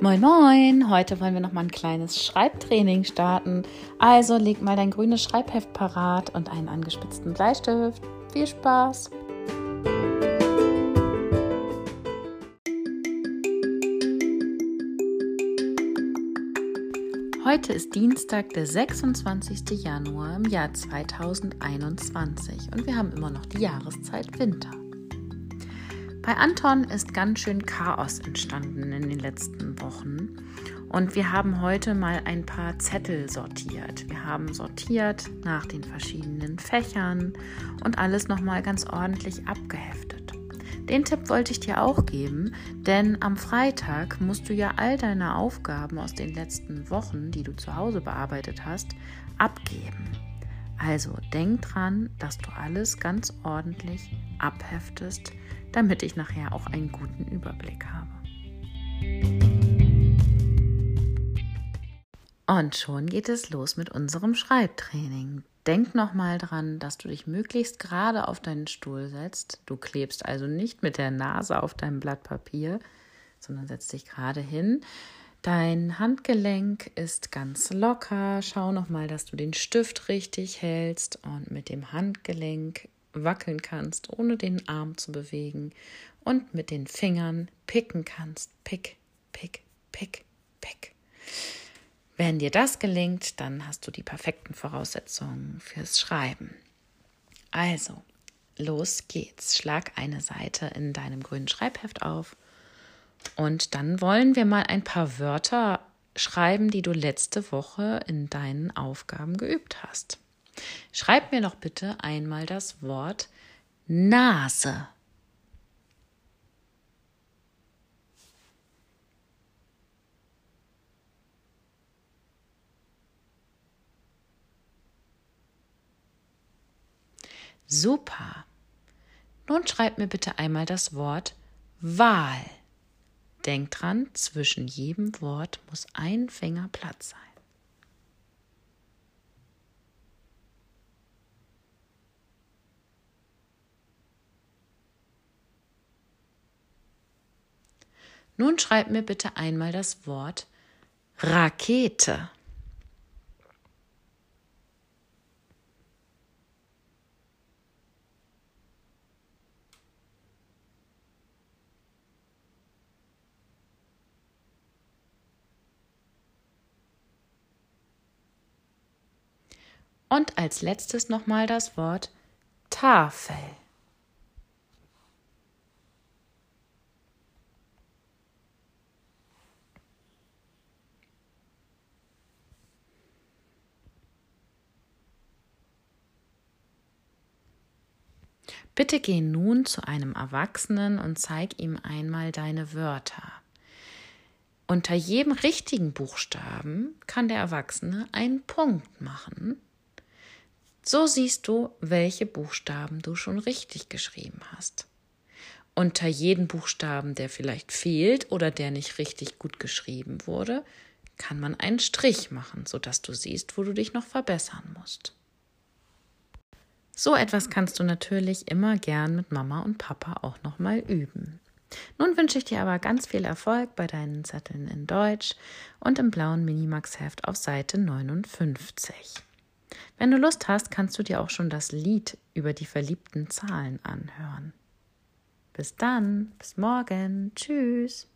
Moin Moin! Heute wollen wir noch mal ein kleines Schreibtraining starten. Also leg mal dein grünes Schreibheft parat und einen angespitzten Bleistift. Viel Spaß! Heute ist Dienstag, der 26. Januar im Jahr 2021 und wir haben immer noch die Jahreszeit Winter. Bei Anton ist ganz schön Chaos entstanden in den letzten Wochen. Und wir haben heute mal ein paar Zettel sortiert. Wir haben sortiert nach den verschiedenen Fächern und alles nochmal ganz ordentlich abgeheftet. Den Tipp wollte ich dir auch geben, denn am Freitag musst du ja all deine Aufgaben aus den letzten Wochen, die du zu Hause bearbeitet hast, abgeben. Also denk dran, dass du alles ganz ordentlich abheftest damit ich nachher auch einen guten Überblick habe. Und schon geht es los mit unserem Schreibtraining. Denk nochmal dran, dass du dich möglichst gerade auf deinen Stuhl setzt. Du klebst also nicht mit der Nase auf deinem Blatt Papier, sondern setzt dich gerade hin. Dein Handgelenk ist ganz locker. Schau nochmal, dass du den Stift richtig hältst und mit dem Handgelenk wackeln kannst, ohne den Arm zu bewegen und mit den Fingern picken kannst. Pick, pick, pick, pick. Wenn dir das gelingt, dann hast du die perfekten Voraussetzungen fürs Schreiben. Also, los geht's. Schlag eine Seite in deinem grünen Schreibheft auf und dann wollen wir mal ein paar Wörter schreiben, die du letzte Woche in deinen Aufgaben geübt hast. Schreib mir doch bitte einmal das Wort Nase. Super. Nun schreib mir bitte einmal das Wort Wahl. Denk dran, zwischen jedem Wort muss ein Finger Platz sein. Nun schreib mir bitte einmal das Wort Rakete. Und als letztes nochmal das Wort Tafel. Bitte geh nun zu einem Erwachsenen und zeig ihm einmal deine Wörter. Unter jedem richtigen Buchstaben kann der Erwachsene einen Punkt machen. So siehst du, welche Buchstaben du schon richtig geschrieben hast. Unter jedem Buchstaben, der vielleicht fehlt oder der nicht richtig gut geschrieben wurde, kann man einen Strich machen, sodass du siehst, wo du dich noch verbessern musst. So etwas kannst du natürlich immer gern mit Mama und Papa auch nochmal üben. Nun wünsche ich dir aber ganz viel Erfolg bei deinen Zetteln in Deutsch und im blauen Minimax-Heft auf Seite 59. Wenn du Lust hast, kannst du dir auch schon das Lied über die verliebten Zahlen anhören. Bis dann, bis morgen, tschüss.